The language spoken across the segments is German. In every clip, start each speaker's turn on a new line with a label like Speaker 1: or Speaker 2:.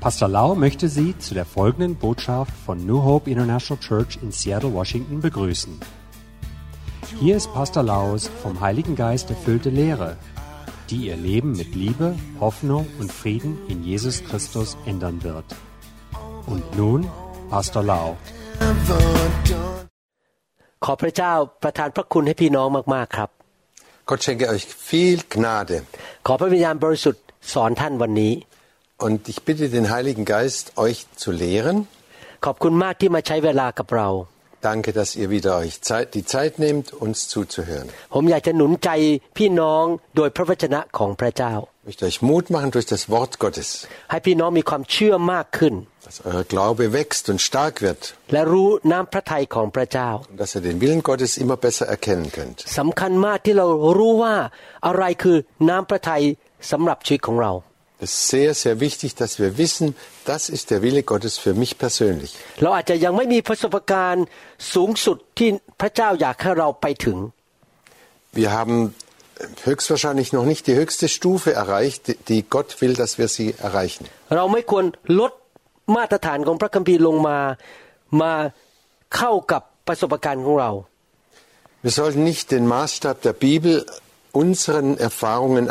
Speaker 1: Pastor Lau möchte Sie zu der folgenden Botschaft von New Hope International Church in Seattle, Washington begrüßen. Hier ist Pastor Laus vom Heiligen Geist erfüllte Lehre, die Ihr Leben mit Liebe, Hoffnung und Frieden in Jesus Christus ändern wird. Und nun Pastor Lau.
Speaker 2: ขอพระเจ้าประทานพระคุณให้พี่น้องมาก ๆ ครับ
Speaker 3: Gott schenke euch viel Gnade.
Speaker 2: ขอพระวิญญาณบริสุทธิ์สอนท่านวันนี้
Speaker 3: Und ich bitte den Heiligen Geist, euch zu lehren.
Speaker 2: ขอบคุณมากที่มาใช้เวลากับเรา
Speaker 3: Danke, dass ihr wieder euch Zeit, die Zeit nehmt, uns zuzuhören.
Speaker 2: ผมอยากจะหนุนใจพี่น้องโดยพระวจนะของพระเจ้า
Speaker 3: Ich möchte euch Mut machen durch das Wort Gottes,
Speaker 2: ให้พี่น้องมีความเชื่อมากขึ้น
Speaker 3: dass euer Glaube wächst und stark wird
Speaker 2: และรู้น้ำพระทัยของพระเจ้า
Speaker 3: und dass ihr den Willen Gottes immer besser erkennen könnt.
Speaker 2: สำคัญมากที่เรารู้ว่าอะไรคือน้ำพระทัยสำหรับชีวิตของเรา
Speaker 3: Es ist sehr, sehr wichtig, dass wir wissen, das ist der Wille Gottes für mich persönlich.
Speaker 2: เราอาจจะยังไม่มีประสบการณ์สูงสุดที่พระเจ้าอยากให้เราไปถึง
Speaker 3: Wir haben höchstwahrscheinlich noch nicht die höchste Stufe erreicht, die- die Gott will, dass wir sie erreichen.
Speaker 2: เราไม่ควรลดมาตรฐานของพระคัมภีร์ลงมา มาเข้ากับประสบการณ์ของเรา
Speaker 3: Wir sollten nicht den Maßstab der Bibel unseren Erfahrungen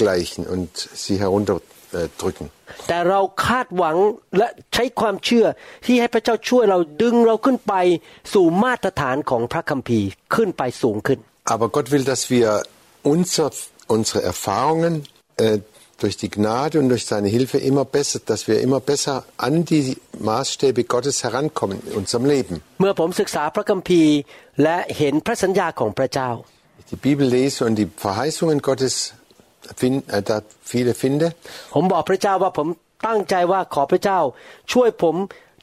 Speaker 3: angleichen und sie herunterdrücken.
Speaker 2: แต่เราคาดหวังและใช้ความเชื่อที่ให้พระเจ้าช่วยเราดึงเราขึ้นไปสู่มาตรฐานของพระคัมภีร์ขึ้นไปสูงขึ้น
Speaker 3: Aber Gott will, dass wir unser, unsere Erfahrungen äh, durch die Gnade und durch seine Hilfe immer besser, dass wir immer besser an die Maßstäbe Gottes herankommen in unserem Leben.
Speaker 2: เมื่อผมศึกษาพระคัมภีร์และเห็นพระสัญญาของพระเจ้า
Speaker 3: Ich die Bibel lese und die Verheißungen Gottes find, äh, da viele finde,
Speaker 2: ผมบอกพระเจ้าว่าผมตั้งใจว่าขอพระเจ้า ช่วยผม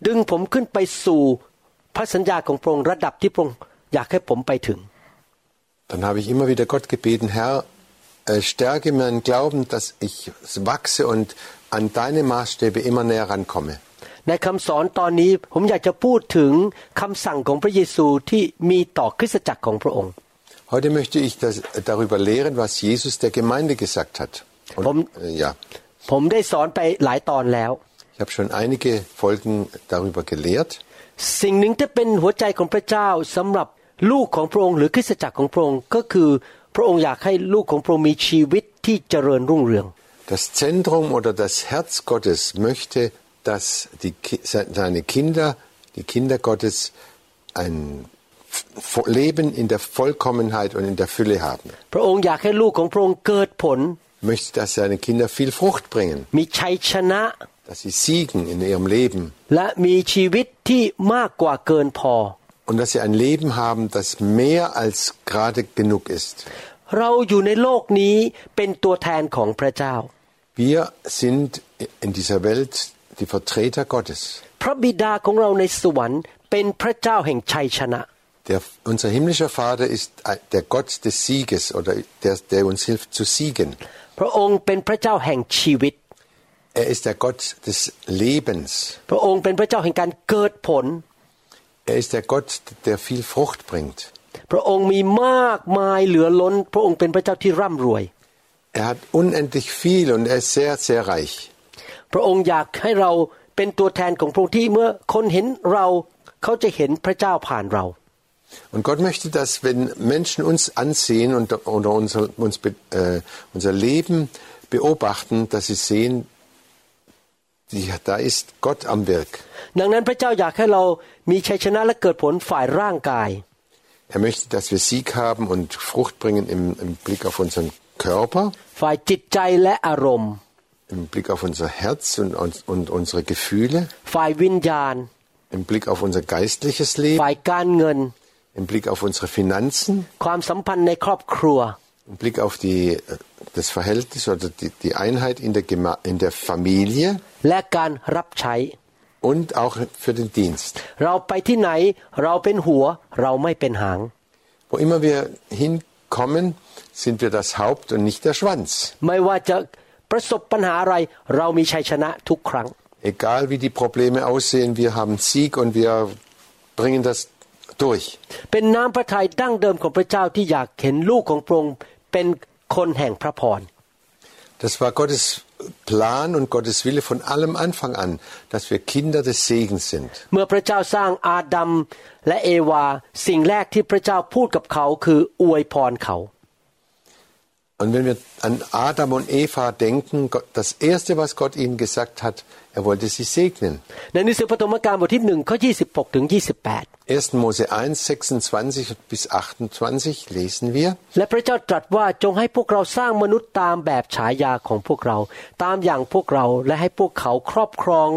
Speaker 2: ดึงผมขึ้นไปสู่พระสัญญาของพระองค์ระดับที่พระองค์อยากให้ผมไปถึง
Speaker 3: dann habe ich immer wieder Gott gebeten, Herr, äh, stärke meinen Glauben, dass ich wachse und an deine Maßstäbe immer näher rankomme.
Speaker 2: ในคำสอนตอนนี้ผมอยากจะพูดถึงคำสั่งของพระเยซูที่มีต่อคริสตจักรของพระองค์
Speaker 3: Heute möchte ich das, darüber lehren, was Jesus der Gemeinde gesagt hat. Und,
Speaker 2: Warum-
Speaker 3: äh, ja,
Speaker 2: ผมได้สอนไปหลายตอนแล้ว
Speaker 3: ich habe schon einige Folgen darüber gelehrt.
Speaker 2: สิ่งหนึ่งที่เป็นหัวใจของพระเจ้าสำหรับลูกของพระองค์หรือคริสตจักรของพระองค์ก็คือพระองค์อยากให้ลูกของพระองค์มีชีวิตที่เจริญรุ่งเรือง
Speaker 3: Das Zentrum oder das Herz Gottes möchte, dass die, Ki- seine Kinder, die Kinder Gottes, ein F- Leben in der Vollkommenheit und in der Fülle haben.
Speaker 2: พระองค์อยากให้ลูกของพระองค์เกิดผล
Speaker 3: Möchte, dass seine Kinder viel Frucht bringen,
Speaker 2: มีชัยชนะ
Speaker 3: dass sie siegen in ihrem Leben
Speaker 2: และมีชีวิตที่มากกว่าเกินพอ
Speaker 3: und dass sie ein Leben haben, das mehr als gerade genug ist.
Speaker 2: เราอยู่ในโลกนี้เป็นตัวแทนของพระเจ้า
Speaker 3: Wir sind in dieser Welt die Vertreter Gottes.
Speaker 2: พระบิดาของเราในสวรรค์เป็นพระเจ้าแห่งชัยชนะ
Speaker 3: Der, unser himmlischer Vater ist der Gott des Sieges oder der, der uns hilft zu siegen.
Speaker 2: พระองค์เป็นพระเจ้าแห่งชีวิต
Speaker 3: Er ist der Gott des Lebens.
Speaker 2: พระองค์เป็นพระเจ้าแห่งการเกิดผล
Speaker 3: Er ist der Gott, der viel Frucht bringt.
Speaker 2: พระองค์มีมากมายเหลือล้น พระองค์เป็นพระเจ้าที่ร่ำรวย
Speaker 3: Er hat unendlich viel und er ist sehr, sehr reich.
Speaker 2: พระองค์อยากให้เราเป็นตัวแทนของพระองค์ที่เมื่อคนเห็นเราเขาจะเห็นพระเจ้าผ่านเรา
Speaker 3: und Gott möchte, dass wenn Menschen uns ansehen und, oder unser, uns, äh, unser Leben beobachten, dass sie sehen, die, da ist Gott am Werk. Er möchte, dass wir Sieg haben und Frucht bringen im, im Blick auf unseren Körper, im Blick auf unser Herz und, und, und unsere Gefühle, im Blick auf unser geistliches Leben,
Speaker 2: ฝ่ายการเงิน
Speaker 3: im Blick auf unsere Finanzen,
Speaker 2: ความสัมพันธ์ในครอบครัว
Speaker 3: im Blick auf die, äh, das Verhältnis oder die, die Einheit in der, Gema in der Familie
Speaker 2: และการรับใช้
Speaker 3: und auch für den Dienst.
Speaker 2: เราไปที่ไหนเราเป็นหัวเราไม่เป็นหาง
Speaker 3: Wo immer wir hinkommen, sind wir das Haupt und nicht der Schwanz.
Speaker 2: ไม่ว่าจะประสบปัญหาอะไร เรามีชัยชนะทุกครั้ง
Speaker 3: Egal wie die Probleme aussehen, wir haben Sieg und wir bringen das durch.
Speaker 2: เป็นน้ำพระทัยดั้งเดิมของพระเจ้าที่อยากเห็นลูกของพระองค์เป็นคนแห่งพระพร
Speaker 3: Das war Gottes Plan und Gottes Wille von allem Anfang an, dass wir Kinder des Segens sind.
Speaker 2: เมื่อพระเจ้าสร้างอาดัมและเอวา สิ่งแรกที่พระเจ้าพูดกับเขาคืออวยพรเขา
Speaker 3: Und wenn wir an Adam und Eva denken, Gott- das Erste, was Gott ihnen gesagt hat, er wollte sie segnen.
Speaker 2: ในหนังสือปฐมกาลบทที่หนึ่งข้อ26ถึง28
Speaker 3: 1. Mose 1, 26 bis 28 lesen wir.
Speaker 2: และพระเจ้าตรัสว่าจงให้พวกเราสร้างมนุษย์ตามแบบฉายาของพวกเรา ตามอย่างพวกเราและให้พวกเขาครอบครอง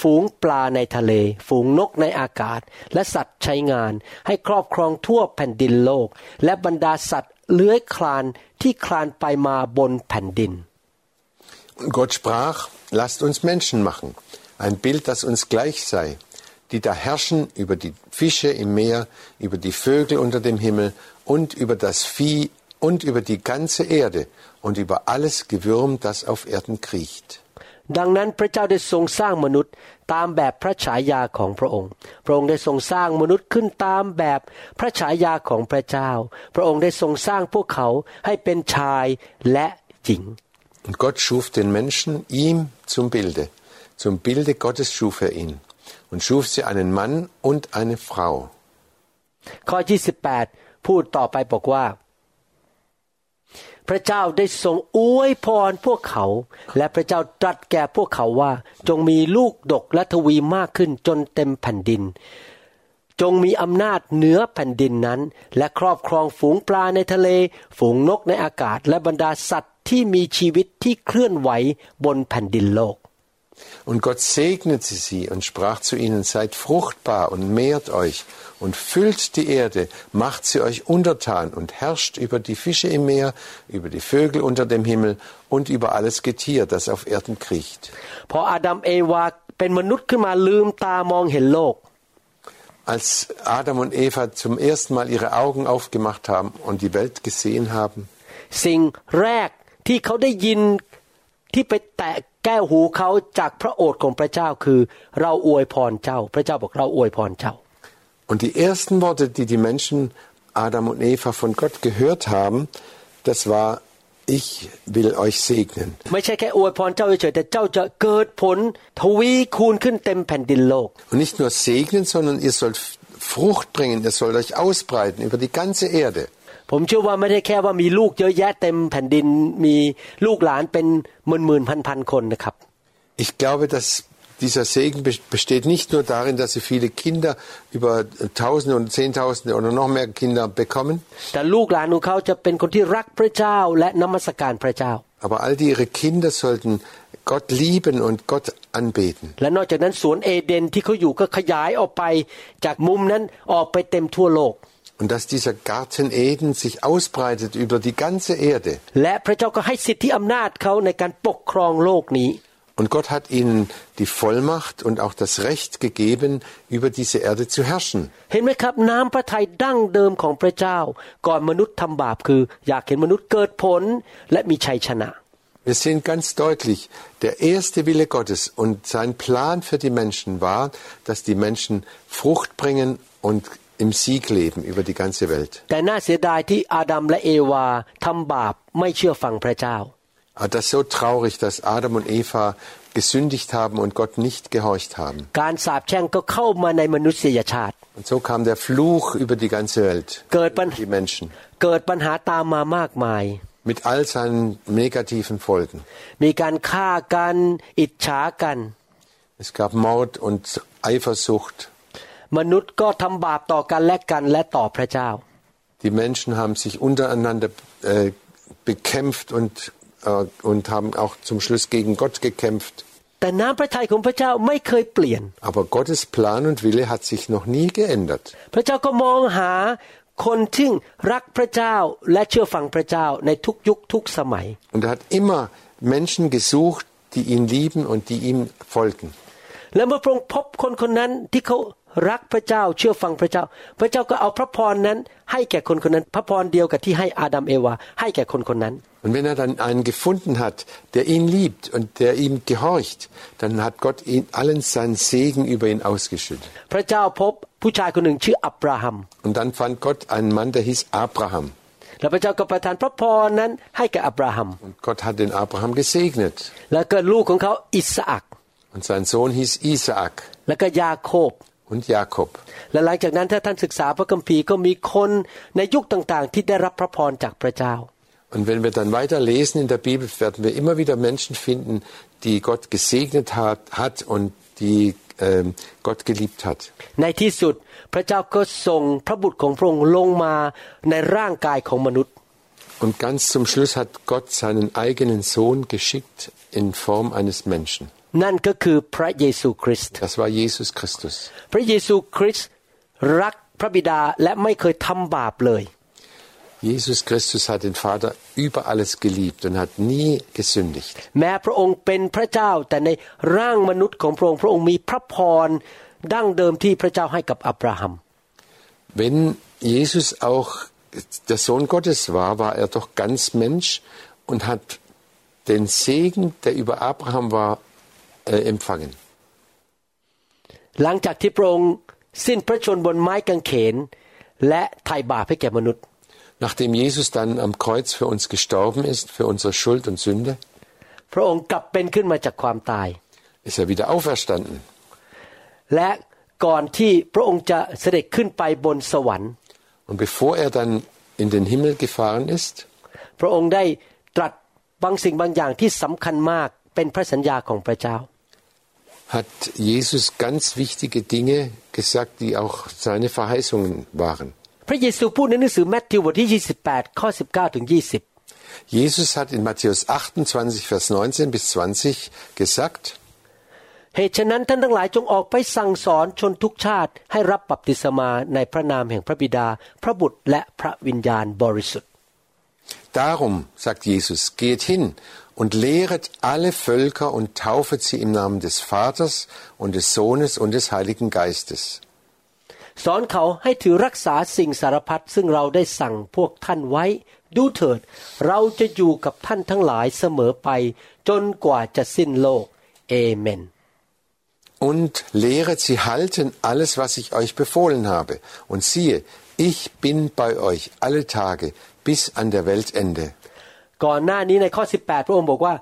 Speaker 2: ฝูงปลาในทะเล ฝูงนกในอากาศ และสัตว์ใช้งาน ให้ครอบครองทั่วแผ่นดินโลก และบรรดาสัตว์ เลื้อยคลานที่คลานไปมาบนแผ่นดิน
Speaker 3: Und Gott sprach, lasst uns Menschen machen, ein Bild, das uns gleich sei, die da herrschen über die Fische im Meer, über die Vögel unter dem Himmel und über das Vieh und über die ganze Erde und über alles Gewürm, das auf Erden kriecht.
Speaker 2: ดังนั้นพระเจ้าได้ทรงสร้างมนุษย์ตามแบบพระฉายาของพระองค์ พระองค์ได้ทรงสร้างมนุษย์ขึ้นตามแบบพระฉายาของพระเจ้า พระองค์ได้ทรงสร้างพวกเขาให้เป็นชายและหญิง
Speaker 3: Und Gott schuf den Menschen ihm zum Bilde. Zum Bilde Gottes schuf er ihn und schuf sie einen Mann und eine Frau.
Speaker 2: ข้อ 28 พูดต่อไปบอกว่า พระเจ้าได้ทรงอวยพรพวกเขา และพระเจ้าตรัสแก่พวกเขาว่า จงมีลูกดกและทวีมากขึ้นจนเต็มแผ่นดิน จงมีอำนาจเหนือแผ่นดินนั้น และครอบครองฝูงปลาในทะเล ฝูงนกในอากาศ และบรรดาสัตว์ที่มีชีวิตที่เคลื่อนไหวบนแผ่นดินโลก
Speaker 3: Und Gott segnete sie und sprach zu ihnen, seid fruchtbar und mehrt euch und füllt die Erde, macht sie euch untertan und herrscht über die Fische im Meer, über die Vögel unter dem Himmel und über alles Getier, das auf Erden kriecht.
Speaker 2: พออาดัมเอวาเป็นมนุษย์ขึ้นมาลืมตามองเห็นโลก
Speaker 3: Als Adam und Eva zum ersten Mal ihre Augen aufgemacht haben und die Welt gesehen haben,
Speaker 2: สิ่งแรกที่เขาได้ยินที่ไปแตะ แก้วหูเขาจากพระโอษฐ์ของพระเจ้าคือ เราอวยพรเจ้า พระเจ้าบอกเราอวยพรเจ้า
Speaker 3: Und die ersten Worte, die die Menschen Adam und Eva von Gott gehört haben, das war, ich will euch segnen.
Speaker 2: ไม่ใช่แค่อวยพรเจ้าเฉยๆแต่เจ้าจะเกิดผลทวีคูณขึ้นเต็มแผ่นดินโลก
Speaker 3: Und nicht nur segnen, sondern ihr sollt Frucht bringen, ihr sollt euch ausbreiten über die ganze Erde.
Speaker 2: ผมเชื่อว่าไม่ได้แค่ว่ามีลูกเยอะแยะเต็มแผ่นดินมีลูกหลานเป็นหมื่นหมื่นพันพันๆคนนะครับ
Speaker 3: Ich glaube, dass dieser Segen be- besteht nicht nur darin, dass sie viele Kinder über Tausende und Zehntausende oder noch mehr Kinder bekommen,
Speaker 2: แต่ลูกหลานของเขาจะเป็นคนที่รักพระเจ้าและนมัสการพระเจ้า
Speaker 3: aber all die ihre Kinder sollten Gott lieben und Gott anbeten.
Speaker 2: แ und
Speaker 3: dass dieser Garten Eden sich ausbreitet über die ganze Erde. Und Gott hat ihnen die Vollmacht und auch das Recht gegeben, über diese Erde zu herrschen. Wir sehen ganz deutlich, der erste Wille Gottes und sein Plan für die Menschen war, dass die Menschen Frucht bringen und im Sieg leben über die ganze Welt. Aber ah, das ist so traurig, dass Adam und Eva gesündigt haben und Gott nicht gehorcht haben. Und so kam der Fluch über die ganze Welt,
Speaker 2: über
Speaker 3: die Menschen. Mit all seinen negativen Folgen. Es gab Mord und Eifersucht.
Speaker 2: มนุษย์ก็ทำบาปต่อกันและกันและต่อพระเจ้า
Speaker 3: Die Menschen haben sich untereinander äh, bekämpft und, äh, und haben auch zum Schluss gegen Gott gekämpft.
Speaker 2: แต่น้ำพระทัยของพระเจ้าไม่เคยเปลี่ยน
Speaker 3: Aber Gottes Plan und Wille hat sich noch nie geändert.
Speaker 2: พระเจ้าก็มองหาคนที่รักพระเจ้าและเชื่อฟังพระเจ้าในทุกยุคทุกสมัย
Speaker 3: Und er hat immer Menschen gesucht, die ihn lieben und die ihm folgen.
Speaker 2: และเมื่อพระองค์พบคนคนนั้นที่เขา รักพระเจ้าเชื่อฟังพระเจ้า พระเจ้าก็เอาพระพรนั้น ให้แก่คนคนนั้น พระพรเดียวกับที่ให้อาดัมเอวาให้แก่คนคนนั้น
Speaker 3: Und wenn er dann einen gefunden hat, der ihn liebt und der ihm gehorcht, dann hat Gott ihn allen seinen Segen über ihn ausgeschüttet.
Speaker 2: พระเจ้าพบผู้ชายคนหนึ่งชื่ออับราฮัม
Speaker 3: Und dann fand Gott einen Mann, der hieß Abraham.
Speaker 2: แล้วพระเจ้าก็ประทานพระพรนั้นให้แก่อับราฮัม
Speaker 3: Und Gott hat den Abraham gesegnet.
Speaker 2: แล้วก็ลูกของเขาอิสอัก
Speaker 3: Und sein Sohn hieß Isaak
Speaker 2: แล้วก็ยาโคบ
Speaker 3: und Jakob.
Speaker 2: และหลังจากนั้นถ้าท่านศึกษาพระคัมภีร์ก็มีคนในยุคต่างๆ ที่ได้รับพระพรจากพระเจ้า
Speaker 3: Und wenn wir dann weiter lesen in der Bibel, werden wir immer wieder Menschen finden, die Gott gesegnet hat, hat und die ähm, Gott geliebt hat.
Speaker 2: ในที่สุดพระเจ้าก็ส่งพระบุตรของพระองค์ลงมาในร่างกายของมนุษย์
Speaker 3: Und ganz zum Schluss hat Gott seinen eigenen Sohn geschickt in Form eines Menschen.
Speaker 2: นั่นก็คือพระเยซูคริสต์
Speaker 3: Das war Jesus Christus.
Speaker 2: พระเยซูคริสต์รักพระบิดาและไม่เคยทำบาปเลย
Speaker 3: Jesus Christus hat den Vater über alles geliebt und hat nie gesündigt.
Speaker 2: แม้พระองค์เป็นพระเจ้าแต่ในร่างมนุษย์ของพระองค์พระองค์มีพระพรดั้งเดิมที่พระเจ้าให้กับอับราฮัม
Speaker 3: Wenn Jesus auch der Sohn Gottes war, war er doch ganz Mensch und hat den Segen, der über Abraham war, äh, empfangen.
Speaker 2: หลังจากที่พระองค์สิ้นพระชนม์บนไม้กางเขน และไถ่บาปให้แก่มนุษย์
Speaker 3: Nachdem Jesus dann am Kreuz für uns gestorben ist, für unsere Schuld und Sünde,
Speaker 2: พระองค์กลับเป็นขึ้นมาจากความตาย
Speaker 3: ist er wieder auferstanden.
Speaker 2: และก่อนที่พระองค์จะเสด็จขึ้นไปบนสวรรค์
Speaker 3: Und bevor er dann in den Himmel gefahren ist,
Speaker 2: พระองค์ได้ตรัสบางสิ่งบางอย่างที่สำคัญมากเป็นพระสัญญาของพระเจ้า
Speaker 3: hat Jesus ganz wichtige Dinge gesagt, die auch seine Verheißungen waren.
Speaker 2: พระเยซูพูดในหนังสือแมทธิวบทที่ 28 ข้อ 19 ถึง 20
Speaker 3: Jesus hat in Matthäus 28, Vers 19 bis 20 gesagt,
Speaker 2: เหตุฉะนั้นท่านทั้งหลายจงออกไปสั่งสอนชนทุกชาติ ให้รับบัพติศมาในพระนามแห่งพระบิดา พระบุตรและพระวิญญาณบริสุทธิ์
Speaker 3: Darum, sagt Jesus, geht hin und lehret alle Völker und taufet sie im Namen des Vaters und des Sohnes und des Heiligen Geistes.
Speaker 2: สอนเขาให้ถือรักษาสิ่งสารพัดซึ่งเราได้สั่งพวกท่านไว้ ดูเถิด เราจะอยู่กับท่านทั้งหลายเสมอไป จนกว่าจะสิ้นโลกเอเมน
Speaker 3: Und lehret sie halten alles, was ich euch befohlen habe. Und siehe, ich bin bei euch alle Tage bis an der Weltende.
Speaker 2: ก่อนหน้านี้ในข้อ 18 พระองค์บอกว่า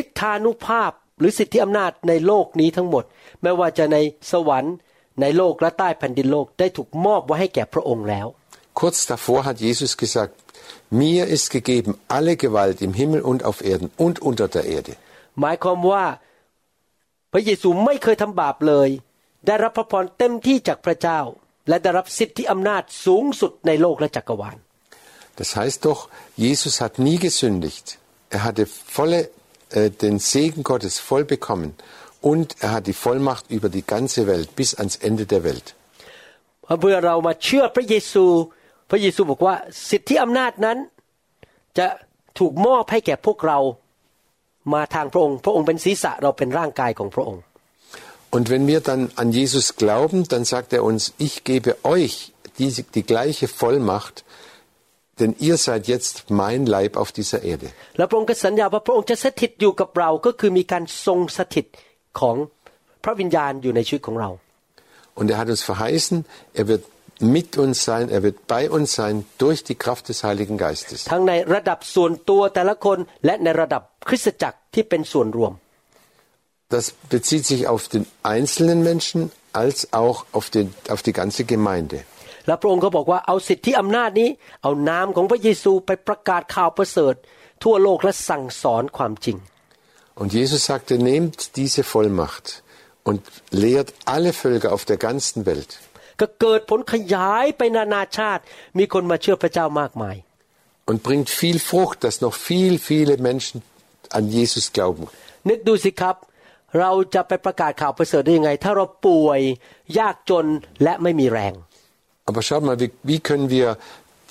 Speaker 2: ฤทธานุภาพหรือสิทธิอำนาจในโลกนี้ทั้งหมด ไม่ว่าจะในสวรรค์ในโลกและใต้แผ่นดินโลกได้ถูกมอบไว้ให้แก่พระองค์แล้ว
Speaker 3: Kurz davor hat Jesus gesagt, mir ist gegeben alle Gewalt im Himmel und auf Erden und unter der Erde.
Speaker 2: หมายความว่าพระเยซูไม่เคยทำบาปเลย ได้รับพระพรเต็มที่จากพระเจ้า และได้รับสิทธิอำนาจสูงสุดในโลกและจักรวาล
Speaker 3: Das heißt doch, Jesus hat nie gesündigt. Er hatte volle, äh, den Segen Gottes voll bekommen und er hat die Vollmacht über die ganze Welt bis ans Ende der Welt.
Speaker 2: เมื่อเรามาเชื่อพระเยซู พระเยซูบอกว่าสิทธิอำนาจนั้น จะถูกมอบให้แก่พวกเรามาทางพระองค์ พระองค์เป็นศีรษะเราเป็นร่างกายของพระองค์
Speaker 3: Und wenn wir dann an Jesus glauben, dann sagt er uns, ich gebe euch die, die gleiche Vollmacht, denn ihr seid jetzt mein Leib auf dieser Erde.
Speaker 2: แล้วพระองค์ก็สัญญาว่าพระองค์จะสถิตอยู่กับเราก็คือมีการทรงสถิตของพระวิญญาณอยู่ในชีวิตของเรา
Speaker 3: Und er hat uns verheißen, er wird mit uns sein, er wird bei uns sein durch die Kraft des Heiligen Geistes.
Speaker 2: ทั้งในระดับส่วนตัวแต่ละคนและในระดับคริสตจักรที่เป็นส่วนรวม
Speaker 3: Das bezieht sich auf den einzelnen Menschen als auch auf, den, auf die ganze Gemeinde.
Speaker 2: แล้วพระองค์ก็บอกว่าเอาสิทธิอำนาจนี้ เอานามของพระเยซูไปประกาศข่าวประเสริฐ ทั่วโลกและสั่งสอนความจริง
Speaker 3: Und Jesus sagte, nehmt diese Vollmacht und lehrt alle Völker auf der ganzen Welt.
Speaker 2: ก็เกิดผลขยายไปนานาชาติ มีคนมาเชื่อพระเจ้ามากมาย
Speaker 3: Und bringt viel Frucht, dass noch viel, viele Menschen an Jesus glauben.
Speaker 2: นึกดูสิครับ เราจะไปประกาศข่าวประเสริฐได้ยังไง ถ้าเราป่วย ยากจนและไม่มีแรง
Speaker 3: Aber schaut mal, wie, wie können wir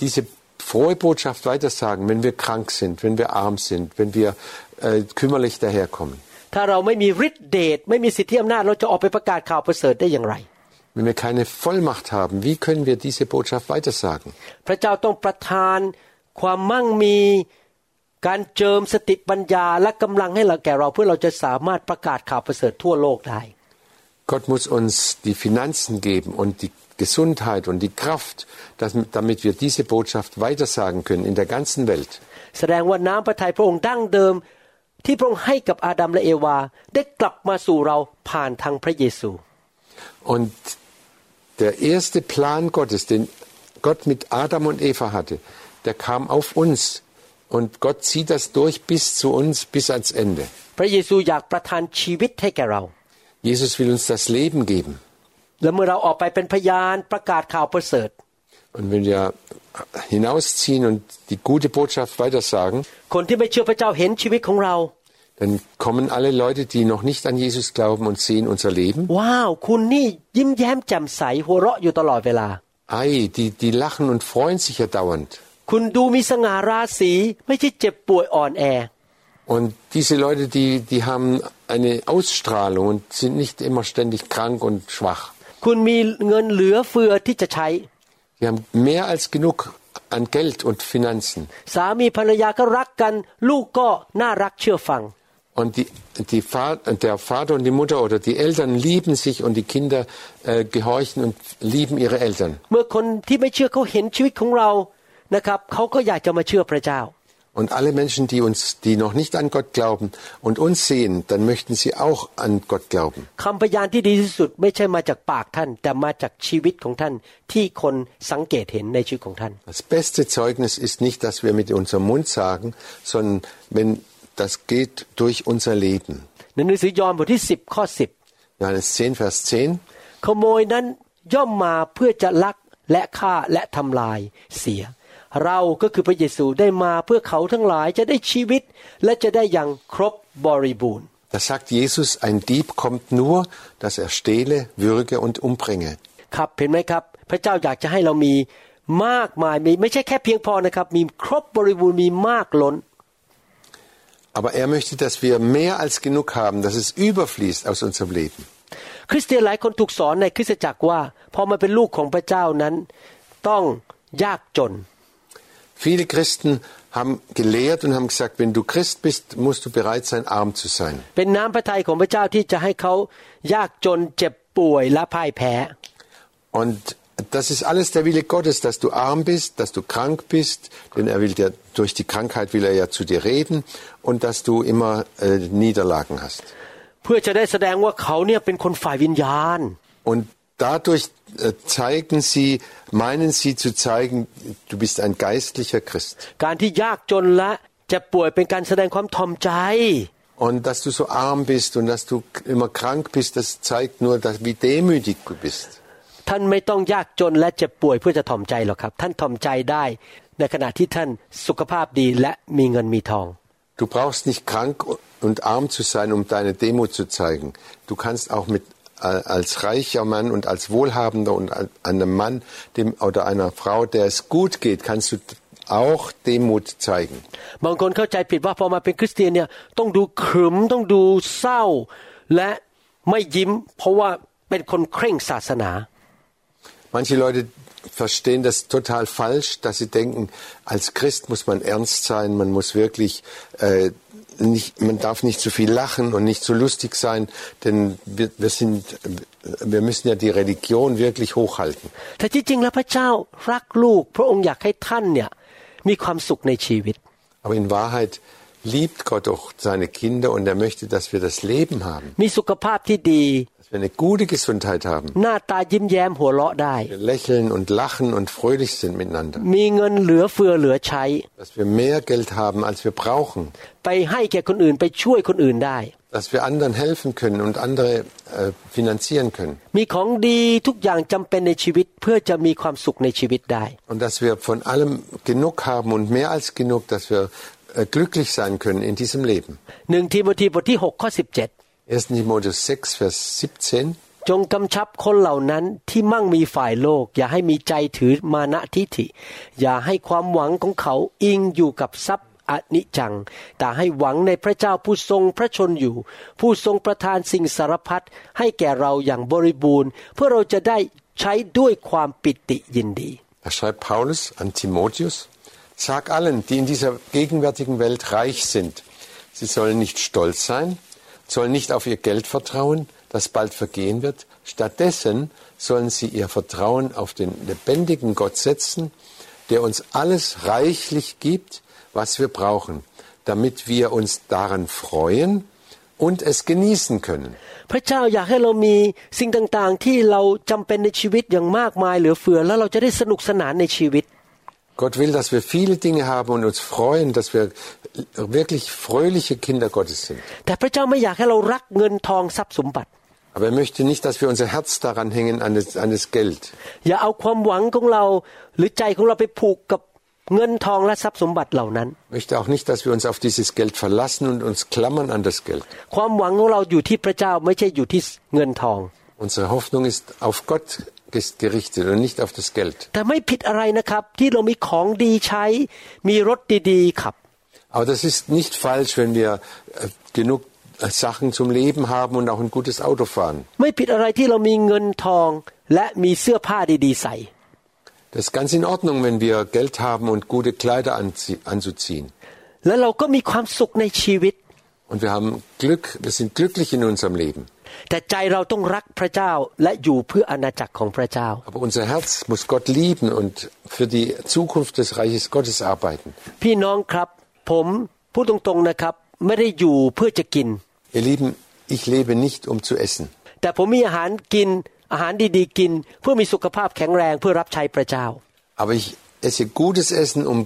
Speaker 3: diese frohe Botschaft weitersagen, wenn wir krank sind, wenn wir arm sind, wenn wir äh, kümmerlich daherkommen?
Speaker 2: ถ้าเราไม่มีฤทธิเดชไม่มีสิทธิอำนาจเราจะออกไปประกาศข่าวประเสริฐได้อย่างไร
Speaker 3: Wenn wir keine Vollmacht haben, wie können wir diese Botschaft weitersagen?
Speaker 2: พระเจ้าต้องประทานความมั่งมีการเจิมสติปัญญาและกำลังให้เราแก่เราเพื่อเราจะสามารถประกาศข่าวประเสริฐทั่วโลกได้
Speaker 3: Gott muss uns die Finanzen geben und die Gesundheit und die Kraft, dass, damit wir diese Botschaft weitersagen können in der ganzen Welt.
Speaker 2: แสดงว่าน้ำพระทัยพระองค์ดั้งเดิม ที่พระองค์ให้กับอาดัมและเอวา ได้กลับมาสู่เราผ่านทางพระเยซู
Speaker 3: Und der erste Plan Gottes, den Gott mit Adam und Eva hatte, der kam auf uns. Und Gott zieht das durch bis zu uns, bis ans Ende.
Speaker 2: พระเยซูอยากประทานชีวิตให้แก่เรา
Speaker 3: Jesus will uns das Leben geben.
Speaker 2: และเมื่อเราออกไปเป็นพยานประกาศข่าวประเสริฐ
Speaker 3: Und wenn wir hinausziehen und die gute Botschaft weitersagen,
Speaker 2: คนที่ไม่เชื่อพระเจ้าเห็นชีวิตของเรา
Speaker 3: dann kommen alle Leute, die noch nicht an Jesus glauben und sehen unser Leben.
Speaker 2: ว้าว คุณนี่ยิ้มแย้มแจ่มใสหัวเราะอยู่ตลอดเวลา
Speaker 3: Ei, die, die lachen und freuen sich ja dauernd.
Speaker 2: คุณดูมีสง่าราศีไม่ใช่เจ็บป่วยอ่อนแอ
Speaker 3: Und diese Leute, die, die haben eine Ausstrahlung und sind nicht immer ständig krank und schwach.
Speaker 2: คุณมีเงินเหลือเฟือที่จะใช้
Speaker 3: Wir haben mehr als genug an Geld und Finanzen.
Speaker 2: สามีภรรยาก็รักกัน ลูกก็น่ารักเชื่อฟัง
Speaker 3: Und die, die Vater, der Vater und die Mutter oder die Eltern lieben sich und die Kinder äh, gehorchen und lieben ihre Eltern.
Speaker 2: เมื่อคนที่ไม่เชื่อเขาเห็นชีวิตของเรานะครับเขาก็อยากจะมาเชื่อพระเจ้า
Speaker 3: Und alle Menschen, die uns, die noch nicht an Gott glauben und uns sehen, dann möchten sie auch an Gott glauben.
Speaker 2: คำพยานที่ดีที่สุดไม่ใช่มาจากปากท่าน แต่มาจากชีวิตของท่านที่คนสังเกตเห็นในชีวิตของท่าน
Speaker 3: Das beste Zeugnis ist nicht, dass wir mit unserem Mund sagen, sondern wenn das geht durch unser Leben.
Speaker 2: ในหนังสือยอห์นบทที่ 10 ข้อ
Speaker 3: Johannes 10, Vers 10.
Speaker 2: 10 ขโมยนั้นย่อมมาเพื่อจะลักและฆ่าและทำลายเสีย เราก็คือพระเยซูได้มาเพื่อเขาทั้งหลายจะได้ชีวิต และจะได้อย่างครบบริบูรณ์
Speaker 3: Da sagt Jesus, ein Dieb kommt nur, dass er stehle, würge und umbringe.
Speaker 2: ครับเห็นไหมครับ พระเจ้าอยากจะให้เรามีมากมายมีไม่ใช่แค่เพียงพอนะครับ มีครบบริบูรณ์มีมากล้น
Speaker 3: Aber er möchte, dass wir mehr als genug haben, dass es überfließt aus unserem Leben.
Speaker 2: คริสเตียนหลายคนถูกสอนในคริสตจักรว่าพอมาเป็นลูกของพระเจ้านั้น ต้องยากจน
Speaker 3: Viele Christen haben gelehrt und haben gesagt, wenn du Christ bist, musst du bereit sein, arm zu sein. Und das ist alles der Wille Gottes, dass du arm bist, dass du krank bist, denn er will dir, durch die Krankheit will er ja zu dir reden und dass du immer äh, Niederlagen hast. Und dadurch äh, zeigen sie, meinen sie zu zeigen, du bist ein geistlicher Christ.
Speaker 2: การที่ยากจนและเจ็บป่วยเป็นการแสดงความทอมใจ
Speaker 3: Und dass du so arm bist und dass du immer krank bist, das zeigt nur, dass, wie demütig du bist.
Speaker 2: ท่านไม่ต้องยากจนและเจ็บป่วยเพื่อจะถ่อมใจหรอกครับ ท่านถ่อมใจได้ ในขณะที่ท่านสุขภาพดีและมีเงินมีทอง
Speaker 3: Du brauchst nicht krank und arm zu sein, um deine Demut zu zeigen. Du kannst auch mit äh, als reicher Mann und als wohlhabender und als einem Mann dem, oder einer Frau, der es gut geht, kannst du auch Demut zeigen.
Speaker 2: บางคนเข้าใจผิดว่าพอมาเป็นคริสเตียนเนี่ยต้องดูขรึมต้องดูเศร้า และไม่ยิ้ม เพราะว่าเป็นคนเคร่งศาสนา
Speaker 3: Manche Leute verstehen das total falsch, dass sie denken, als Christ muss man ernst sein, man muss wirklich äh, nicht, man darf nicht zu viel lachen und nicht zu lustig sein, denn wir, wir sind, wir müssen ja die Religion wirklich hochhalten.
Speaker 2: แต่ที่จริงแล้วพระเจ้ารักลูก พระองค์อยากให้ท่านเนี่ยมีความสุขในชีวิต
Speaker 3: Aber in Wahrheit liebt Gott doch seine Kinder und er möchte, dass wir das Leben haben,
Speaker 2: มีสุขภาพที่ดี
Speaker 3: dass wir eine gute Gesundheit haben,
Speaker 2: หน้าตายิ้มแย้มหัวเราะได้
Speaker 3: wir lächeln und lachen und fröhlich sind miteinander,
Speaker 2: มีเงินเหลือเฟือเหลือใช้
Speaker 3: dass wir mehr Geld haben, als wir brauchen,
Speaker 2: ไปให้แก่คนอื่นไปช่วยคนอื่นได้
Speaker 3: dass wir anderen helfen können und andere äh, finanzieren können
Speaker 2: มีของดีทุกอย่างจำเป็นในชีวิตเพื่อจะมีความสุขในชีวิตได้
Speaker 3: und dass wir von allem genug haben und mehr als genug, dass wir äh, glücklich sein können in diesem Leben.
Speaker 2: หนึ่งทีโมธีบทที่6ข้อ17
Speaker 3: 1. Timotheus 6, Vers 17.
Speaker 2: จงกำชับคนเหล่านั้นที่มั่งมีฝ่ายโลก อย่าให้มีใจถือมานะทิฐิ อย่าให้ความหวังของเขาอิงอยู่กับทรัพย์อนิจจัง แต่ให้หวังในพระเจ้าผู้ทรงพระชนอยู่ ผู้ทรงประทานสิ่งสารพัดให้แก่เราอย่างบริบูรณ์ เพื่อเราจะได้ใช้ด้วยความปิติยินดี
Speaker 3: Da schreibt Paulus an Timotheus, sag allen, die in dieser gegenwärtigen Welt reich sind, sie sollen nicht stolz sein, sollen nicht auf ihr Geld vertrauen, das bald vergehen wird. Stattdessen sollen sie ihr Vertrauen auf den lebendigen Gott setzen, der uns alles reichlich gibt, was wir brauchen, damit wir uns daran freuen und es genießen können.
Speaker 2: พระเจ้าอยากให้เรามีสิ่งต่างๆ ที่เราจำเป็นในชีวิตอย่างมากมายเหลือเฟือแล้วเราจะได้สนุกสนานในชีวิต
Speaker 3: Gott will, dass wir viele Dinge haben und uns freuen, dass wir wirklich fröhliche Kinder Gottes sind.
Speaker 2: แต่พระเจ้าไม่อยากให้เรารักเงินทองทรัพย์สมบัติ
Speaker 3: Aber er möchte nicht, dass wir unser Herz daran hängen, an das, an das Geld.
Speaker 2: อย่าเอาความหวังของเราหรือใจของเราไปผูกกับเงินทองและทรัพย์สมบัติเหล่านั้น
Speaker 3: Er möchte auch nicht, dass wir uns auf dieses Geld verlassen und uns klammern an das Geld.
Speaker 2: ความหวังของเราอยู่ที่พระเจ้าไม่ใช่อยู่ที่เงินทอง
Speaker 3: Unsere Hoffnung ist auf Gott ges- gerichtet und nicht auf das Geld. Aber das ist nicht falsch, wenn wir äh, genug äh, Sachen zum Leben haben und auch ein gutes Auto fahren. Das ist ganz in Ordnung, wenn wir Geld haben und gute Kleider anzuziehen. Und wir haben Glück, wir sind glücklich in unserem Leben.
Speaker 2: แต่ใจเราต้องรักพระเจ้าและอยู่เพื่ออาณาจักรของพระเจ้า
Speaker 3: Aber unser Herz muss Gott lieben und für die Zukunft des Reiches Gottes arbeiten.
Speaker 2: พี่น้องครับ ผมพูดตรงๆนะครับ ไม่ได้อยู่เพื่อจะกิน
Speaker 3: Ihr Lieben, ich lebe nicht, um zu essen.
Speaker 2: แต่ผมมีอาหารกินอาหารดีๆกิน เพื่อมีสุขภาพแข็งแรงเพื่อรับใช้พระเจ้า
Speaker 3: Aber ich esse gutes Essen, um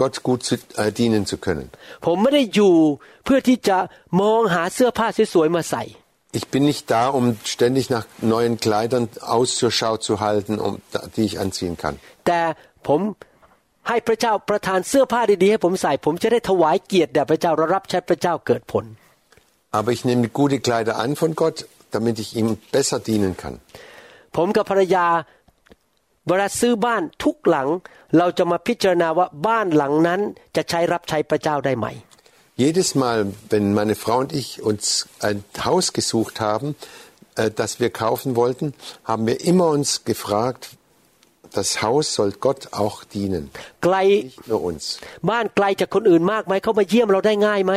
Speaker 3: Gott gut zu, äh, dienen zu können.
Speaker 2: ผมไม่ได้อยู่เพื่อที่จะมองหาเสื้อผ้าสวยๆมาใส่
Speaker 3: Ich bin nicht da, um ständig nach neuen Kleidern Ausschau zu halten, um, die ich anziehen kann.
Speaker 2: แต่ผมให้พระเจ้าประทานเสื้อผ้าดีๆให้ผมใส่ ผมจะได้ถวายเกียรติแด่พระเจ้าและรับใช้พระเจ้าเกิดผล
Speaker 3: Aber ich nehme gute Kleider an von Gott, damit ich ihm besser dienen kann.
Speaker 2: ผมกับภรรยาเวลาซื้อบ้านทุกหลัง เราจะมาพิจารณาว่าบ้านหลังนั้นจะใช้รับใช้พระเจ้าได้ไหม
Speaker 3: Jedes Mal, wenn meine Frau und ich uns ein Haus gesucht haben, äh, das wir kaufen wollten, haben wir immer uns gefragt, das Haus soll Gott auch dienen,
Speaker 2: ไกล
Speaker 3: nicht nur uns.
Speaker 2: บ้านไกลจากคนอื่นมากไหมเขามาเยี่ยมเราได้ง่ายไหม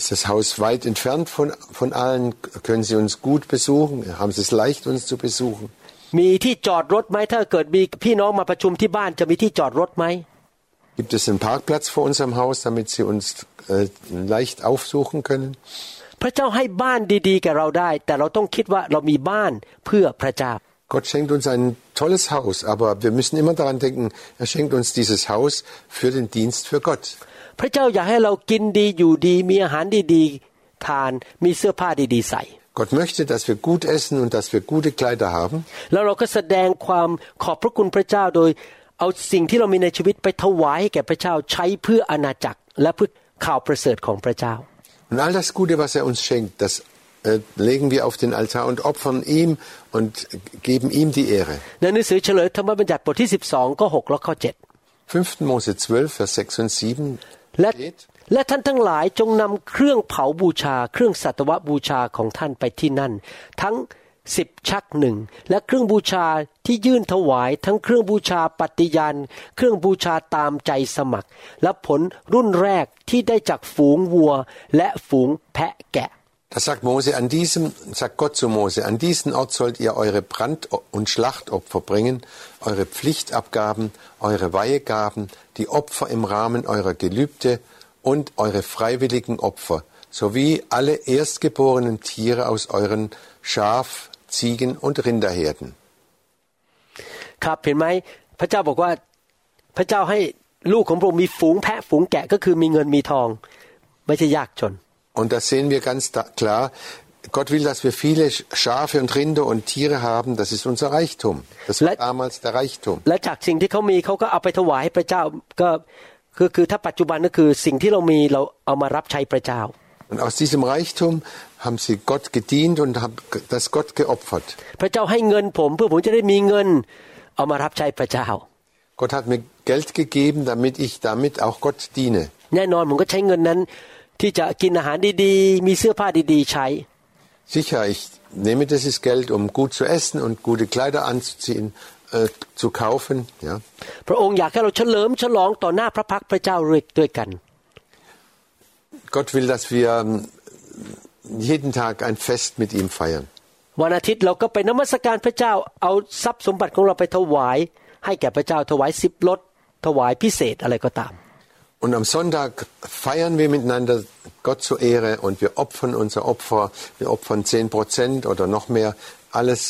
Speaker 3: Ist das Haus weit entfernt von, von allen? Können Sie uns gut besuchen? Haben Sie es leicht, uns zu besuchen?
Speaker 2: มีที่จอดรถไหมถ้าเกิดมีพี่น้องมาประชุมที่บ้านจะมีที่จอดรถไหม
Speaker 3: Gibt es einen Parkplatz vor unserem Haus, damit Sie uns äh, leicht aufsuchen können?
Speaker 2: พระเจ้าให้บ้านดีๆแก่เราได้ แต่เราต้องคิดว่าเรามีบ้านเพื่อพระเจ้า
Speaker 3: Gott schenkt uns ein tolles Haus, aber wir müssen immer daran denken, er schenkt uns dieses Haus für den Dienst für Gott.
Speaker 2: พระเจ้าอยากให้เรากินดีอยู่ดี มีอาหารดีๆทานมีเสื้อผ้าดีๆใส่
Speaker 3: Gott möchte, dass wir gut essen und dass wir gute Kleider haben.
Speaker 2: แล้วเราก็แสดงความขอบพระคุณพระเจ้าโดย เอาสิ่งที่เรามีในชีวิตไปถวายให้แก่พระเจ้าใช้เพื่ออาณาจักร และเพื่อข่าวประเสริฐของพระเจ้า
Speaker 3: Und all das Gute, was er uns schenkt, das äh, legen wir auf den Altar und opfern ihm und geben ihm die Ehre.
Speaker 2: ในหนังสือเฉลยธรรมบัญญัติบทที่ 12 ก็6และข้อ
Speaker 3: 5. Mose 12, Vers 6 und 7
Speaker 2: 7และ
Speaker 3: steht,
Speaker 2: และท่านทั้งหลายจงนำเครื่องเผาบูชา เครื่องสัตวบูชาของท่านไปที่นั่น ทั้ง สิบชักหนึ่ง และเครื่องบูชาที่ยื่นถวาย ทั้งเครื่องบูชาปฏิญาณเครื่องบูชาตามใจสมัคร และผลรุ่นแรกที่ได้จากฝูงวัว และฝูงแพะแกะ
Speaker 3: Da sagt Mose, an diesem, sagt Gott zu Mose, an diesen Ort sollt ihr eure Brand- und Schlachtopfer bringen, eure Pflichtabgaben, eure Weihegaben, die Opfer im Rahmen eurer Gelübde und eure freiwilligen Opfer, sowie alle erstgeborenen Tiere aus euren Schaf-, Ziegen- und Rinderherden.
Speaker 2: ครับเห็นไหมพระเจ้าบอกว่าพระเจ้าให้ลูกของพระองค์มีฝูงแพะฝูงแกะก็คือมีเงินมีทอง ไม่ใช่ยากจน
Speaker 3: Und das sehen wir ganz da, klar. Gott will, dass wir viele Schafe und Rinder und Tiere haben. Das ist unser Reichtum. Das war
Speaker 2: Let-
Speaker 3: damals der Reichtum.
Speaker 2: และจากสิ่งที่เขามีเขาก็เอาไปถวายให้พระเจ้าก็คือคือถ้าปัจจุบันก็คือสิ่งที่เรามีเราเอามารับใช้พระเจ้า
Speaker 3: Und aus diesem Reichtum haben sie Gott gedient und haben das Gott geopfert.
Speaker 2: พระเจ้าให้เงินผมเพื่อผมจะได้มีเงิน เอามารับใช้พระเจ้า
Speaker 3: Gott hat mir Geld gegeben, damit ich damit auch Gott diene.
Speaker 2: แน่นอนผมก็ใช้เงินนั้น ที่จะกินอาหารดีๆ มีเสื้อผ้าดีๆ ใช้
Speaker 3: Sicher, ich nehme dieses Geld, um gut zu essen und gute Kleider anzuziehen, äh, zu kaufen. Ja.
Speaker 2: พระองค์อยากให้เราเฉลิมฉลองต่อหน้าพระพักตร์พระเจ้าด้วยกัน
Speaker 3: Gott will, dass wir ähm, jeden Tag ein Fest mit ihm feiern.
Speaker 2: วันอาทิตย์เราก็ไปนมัสการพระเจ้าเอาทรัพย์สมบัติของเราไปถวาย ให้แก่พระเจ้าถวายสิบรถถวายพิเศษอะไรก็ตาม
Speaker 3: Und am Sonntag feiern wir miteinander Gott zur Ehre und wir opfern unser Opfer. Wir opfern 10 Prozent oder noch mehr. Alles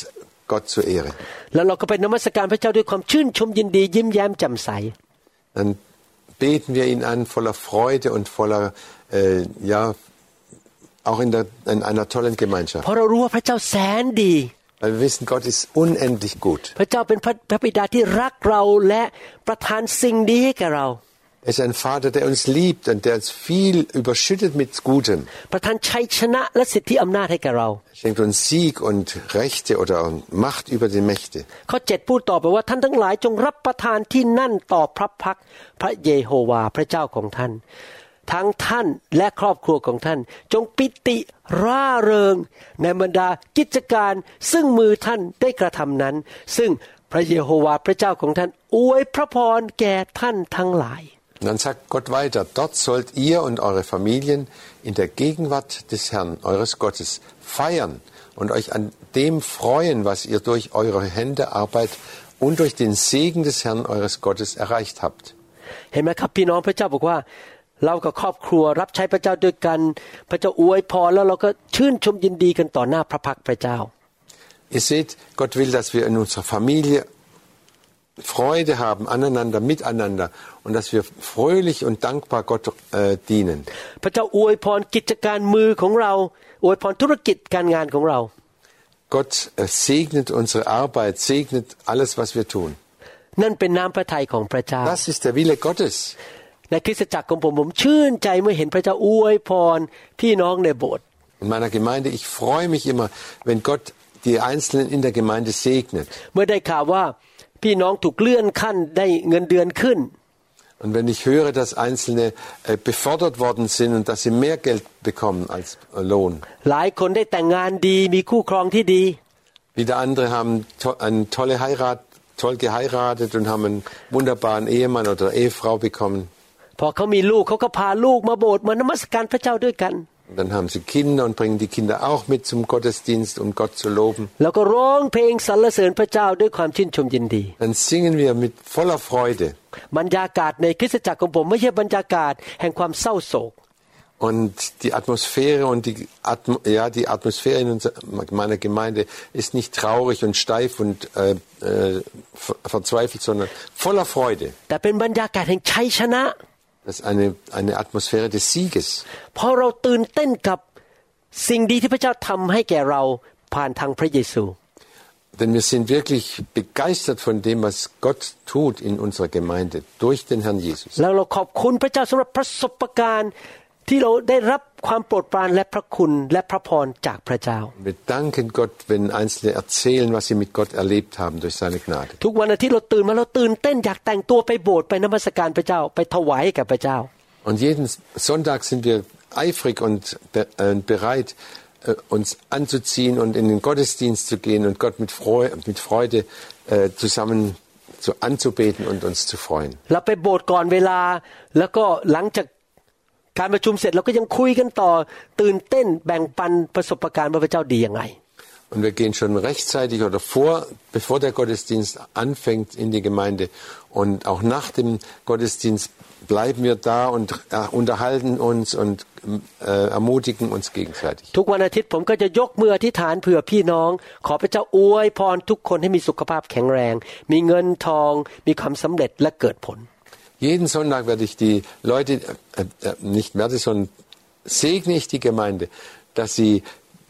Speaker 3: Gott zur Ehre.
Speaker 2: แล้วเราก็ไปนมัสการพระเจ้าด้วยความชื่นชมยินดียิ้มแย้มแจ่มใส
Speaker 3: Dann beten wir ihn an voller Freude und voller, äh, ja, auch in, der, in einer tollen
Speaker 2: เพ
Speaker 3: Gemeinschaft.
Speaker 2: ราะเรารู้ว่าพระเจ้าแสนดี
Speaker 3: Weil wir wissen, Gott ist unendlich gut.
Speaker 2: พระเจ้าเป็นพระพระบิดาที่รักเราและประทานสิ่งดีให้แก่เรา
Speaker 3: Er ist ein Vater, der uns liebt und der uns viel überschüttet mit Gutem.
Speaker 2: ประทานชัยชนะและสิทธิอำนาจให้แก่เรา
Speaker 3: Er schenkt uns Sieg und Rechte oder Macht über die Mächte.
Speaker 2: ข้อเจ็ดพูดต่อไปว่าท่านทั้งหลายจงรับประทานที่นั่นต่อพระพักตร์พระเยโฮวาห์พระเจ้าของท่าน ทั้งท่านและครอบครัวของท่าน จงปิติร่าเริง ในบรรดากิจการซึ่งมือท่านได้กระทำนั้น ซึ่งพระเยโฮวาห์พระเจ้าของท่านอวยพระพรแก่ท่านทั้งหลาย
Speaker 3: Und dann sagt Gott weiter, dort sollt ihr und eure Familien in der Gegenwart des Herrn, eures Gottes, feiern und euch an dem freuen, was ihr durch eure Hände Arbeit und durch den Segen des Herrn, eures Gottes, erreicht habt.
Speaker 2: เห็นไหมครับพี่น้องพระเจ้าบอกว่า เรากับครอบครัวรับใช้พระเจ้าด้วยกัน พระเจ้าอวยพรแล้วเราก็ชื่นชมยินดีกันต่อหน้าพระพักตร์พระเจ้า
Speaker 3: Ihr seht, Gott will, dass wir in unserer Familie Freude haben, aneinander, miteinander und dass wir fröhlich und dankbar Gott äh, dienen.
Speaker 2: พระเจ้าอวยพรกิจการมือของเรา อวยพรธุรกิจการงานของเรา
Speaker 3: Gott äh, segnet unsere Arbeit, segnet alles, was wir tun.
Speaker 2: นั่นเป็นน้ำพระทัยของพระเจ้า
Speaker 3: Das ist der Wille Gottes.
Speaker 2: ในคริสตจักรของผมผมชื่นใจเมื่อเห็นพระเจ้าอวยพรพี่น้องในโบสถ์
Speaker 3: In meiner Gemeinde, ich freue mich immer, wenn Gott die Einzelnen in der Gemeinde segnet.
Speaker 2: เมื่อได้ข่าวว่าพี่น้องถูกเลื่อนขั้นได้เงินเดือนขึ้น
Speaker 3: Und wenn ich höre, dass Einzelne äh, befördert worden sind und dass sie mehr Geld bekommen als äh, Lohn.
Speaker 2: หลายคนได้แต่งงานดีมีคู่ครองที่ดี
Speaker 3: Wieder andere haben to eine tolle Heirat, toll geheiratet und haben einen wunderbaren Ehemann oder Ehefrau bekommen.
Speaker 2: พอเขามีลูกเขาก็พาลูกมาโบสถ์มานมัสการพระเจ้าด้วยกัน
Speaker 3: Und dann haben sie Kinder und bringen die Kinder auch mit zum Gottesdienst, um Gott zu loben.
Speaker 2: แล้วก็ร้องเพลงสรรเสริญพระเจ้าด้วยความชื่นชมยินดี
Speaker 3: Dann singen wir mit voller Freude.
Speaker 2: บรรยากาศในคริสตจักรของผมไม่ใช่บรรยากาศแห่งความเศร้าโศก
Speaker 3: Und die Atmosphäre und die, Atm ja, die Atmosphäre in unserer, meiner Gemeinde ist nicht traurig und steif und äh, äh, ver verzweifelt, sondern voller Freude.
Speaker 2: แต่เป็นบรรยากาศแห่งชัยชนะ
Speaker 3: Das ist eine, eine Atmosphäre des Sieges.
Speaker 2: เพราะเราตื่นเต้นกับสิ่งดีที่พระเจ้าทำให้แก่เราผ่านทางพระเยซู
Speaker 3: Denn wir sind wirklich begeistert von dem, was Gott tut in unserer Gemeinde durch den Herrn Jesus.
Speaker 2: แล้วเราขอบคุณพระเจ้าสำหรับประสบการณ์ ที่เราได้รับความโปรดปรานและพระคุณและพระพรจากพระเจ้า
Speaker 3: Wir danken Gott, wenn Einzelne erzählen, was sie mit Gott erlebt haben durch seine Gnade.
Speaker 2: ทุกวันอาทิตย์เราตื่นมาเราตื่นเต้นอยากแต่งตัวไปโบสถ์ไปนมัสการพระเจ้าไปถวายให้กับพระเจ้า
Speaker 3: Und jeden Sonntag sind wir eifrig und be äh, bereit, äh, uns anzuziehen und in den Gottesdienst zu gehen und Gott mit, Freu mit Freude äh, zusammen zu anzubeten und uns zu freuen.
Speaker 2: เราไปโบสถ์ก่อนเวลาแล้วก็หลังจาก การประชุมเสร็จเราก็ยังคุยกันต่อตื่นเต้นแบ่งปันประสบการณ์ว่าพระเจ้าดียังไง
Speaker 3: Und wir gehen schon rechtzeitig oder vor, bevor der Gottesdienst anfängt in die Gemeinde. Und auch nach dem Gottesdienst bleiben wir da und äh, unterhalten uns und äh, ermutigen uns gegenseitig.
Speaker 2: ทุกวันอาทิตย์ผมก็จะยกมืออธิษฐานเผื่อพี่น้อง ขอพระเจ้าอวยพรทุกคนให้มีสุขภาพแข็งแรง มีเงินทอง มีความสำเร็จและเกิดผล
Speaker 3: Jeden Sonntag werde ich die Leute, äh, äh, nicht werde, sondern segne ich die Gemeinde, dass sie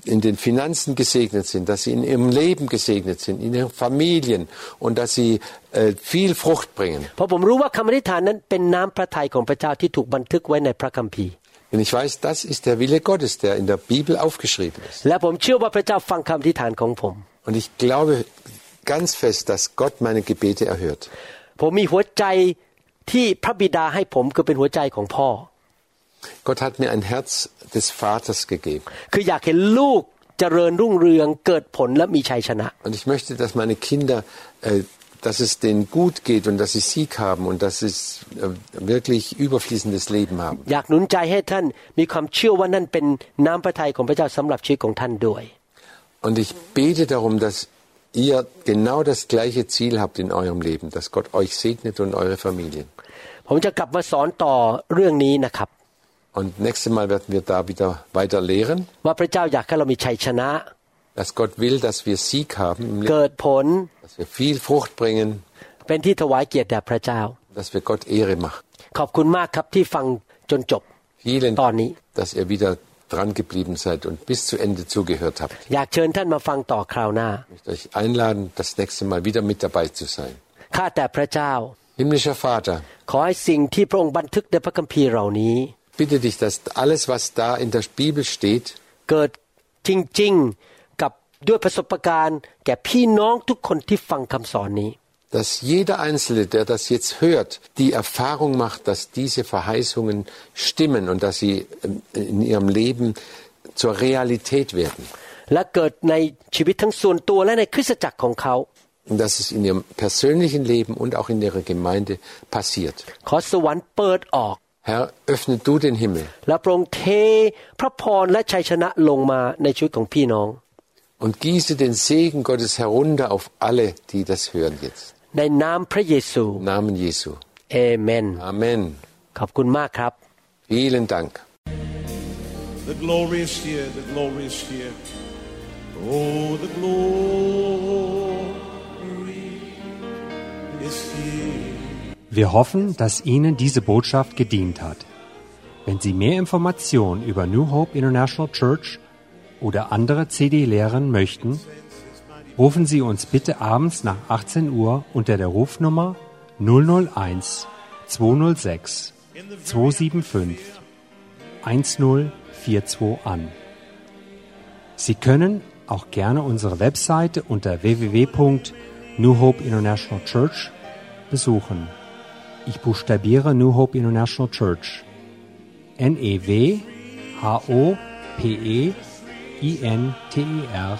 Speaker 3: in den Finanzen gesegnet sind, dass sie in ihrem Leben gesegnet sind, in ihren Familien und dass sie äh, viel Frucht bringen.
Speaker 2: เพราะผมรู้ว่าคำอธิษฐานนั้นเป็นน้ำพระทัยของพระเจ้าที่ถูกบันทึกไว้ในพระคัมภีร์
Speaker 3: Denn ich weiß, das ist der Wille Gottes, der in der Bibel aufgeschrieben ist.
Speaker 2: และผมเชื่อว่าพระเจ้าฟังคำอธิษฐานของผม
Speaker 3: Und ich glaube ganz fest, dass Gott meine Gebete erhört.
Speaker 2: ผมมีหัวใจ ที่พระบิดาให้ผมคือเป็นหัวใจของพ่อ
Speaker 3: Gott hat mir ein Herz des Vaters gegeben.
Speaker 2: คืออยากเห็นลูกเจริญรุ่งเรืองเกิดผลและมีชัยชนะ
Speaker 3: Und ich möchte, dass meine Kinder äh, dass es denen gut geht und dass sie Sieg haben und dass sie äh, wirklich überfließendes Leben haben.
Speaker 2: อยากหนุนใจให้ท่านมีความเชื่อว่านั่นเป็นน้ำพระทัยของพระเจ้าสำหรับชีวิตของท่านด้วย
Speaker 3: Und ich bete darum, dass ihr genau das gleiche Ziel habt in eurem Leben, dass Gott euch segnet und eure Familien.
Speaker 2: ผมจะกลับมาสอนต่อเรื่องนี้นะครับ
Speaker 3: Und nächstes Mal werden wir da wieder weiter lehren,
Speaker 2: ว่าพระเจ้าอยากให้เรามีชัยชนะ
Speaker 3: dass Gott will, dass wir Sieg haben, im Leben,
Speaker 2: เกิดผล
Speaker 3: dass wir viel Frucht bringen,
Speaker 2: เป็นที่ถวายเกียรติแด่พระเจ้า
Speaker 3: dass wir Gott Ehre machen.
Speaker 2: ขอบคุณมากครับที่ฟังจนจบ
Speaker 3: Vielen
Speaker 2: ตอนนี้
Speaker 3: dass ihr wieder dran geblieben seid und bis zu Ende zugehört habt.
Speaker 2: อยากเชิญท่านมาฟังต่อคราวหน้า
Speaker 3: Ich möchte euch einladen, das nächste Mal wieder mit dabei zu sein.
Speaker 2: ข้าแต่พระเจ้า
Speaker 3: Himmlischer Vater,
Speaker 2: ขอให้สิ่งที่พระองค์บันทึกในพระคัมภีร์เหล่านี้
Speaker 3: bitte dich, dass alles, was da in der Bibel steht,
Speaker 2: เกิดจริงๆกับด้วยประสบการณ์ แก่พี่น้องทุกคนที่ฟังคำสอนนี้
Speaker 3: dass jeder Einzelne, der das jetzt hört, die Erfahrung macht, dass diese Verheißungen stimmen und dass sie äh, in ihrem Leben zur Realität werden. Und dass es in ihrem persönlichen Leben und auch in ihrer Gemeinde passiert. Herr, öffne du den Himmel. Und gieße den Segen Gottes herunter auf alle, die das hören jetzt.
Speaker 2: ในนามพระเยซู
Speaker 3: Im Namen Jesu.
Speaker 2: เอเมน
Speaker 3: Amen.
Speaker 2: ขอบคุณมากครับ
Speaker 3: Vielen Dank.
Speaker 4: The glory is here, the glory is here. Oh, the glory is here.
Speaker 1: Wir hoffen, dass Ihnen diese Botschaft gedient hat. Wenn Sie mehr Informationen über New Hope International Church oder andere CD-Lehren möchten, rufen Sie uns bitte abends nach 18 Uhr unter der Rufnummer 001 206 275 1042 an. Sie können auch gerne unsere Webseite unter www.new Hope International Church besuchen. Ich buchstabiere New Hope International Church. N-E-W-H-O-P-E-I-N-T-E-R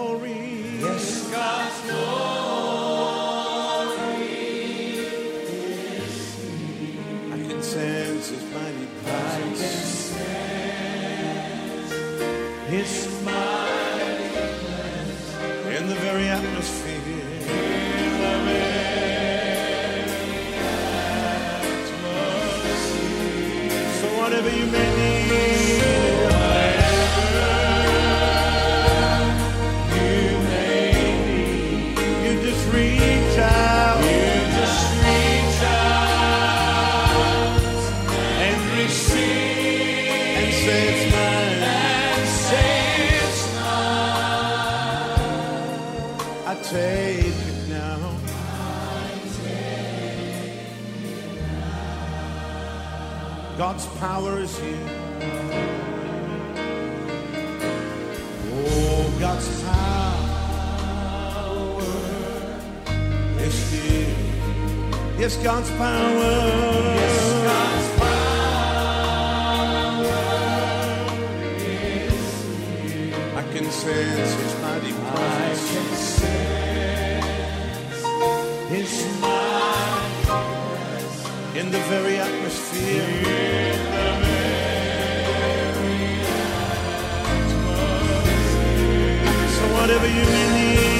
Speaker 4: Yes, God's glory Yes, God's power. Yes, God's power is here. I can sense His mighty presence. I can sense His mighty presence in the very atmosphere. In whatever you may the.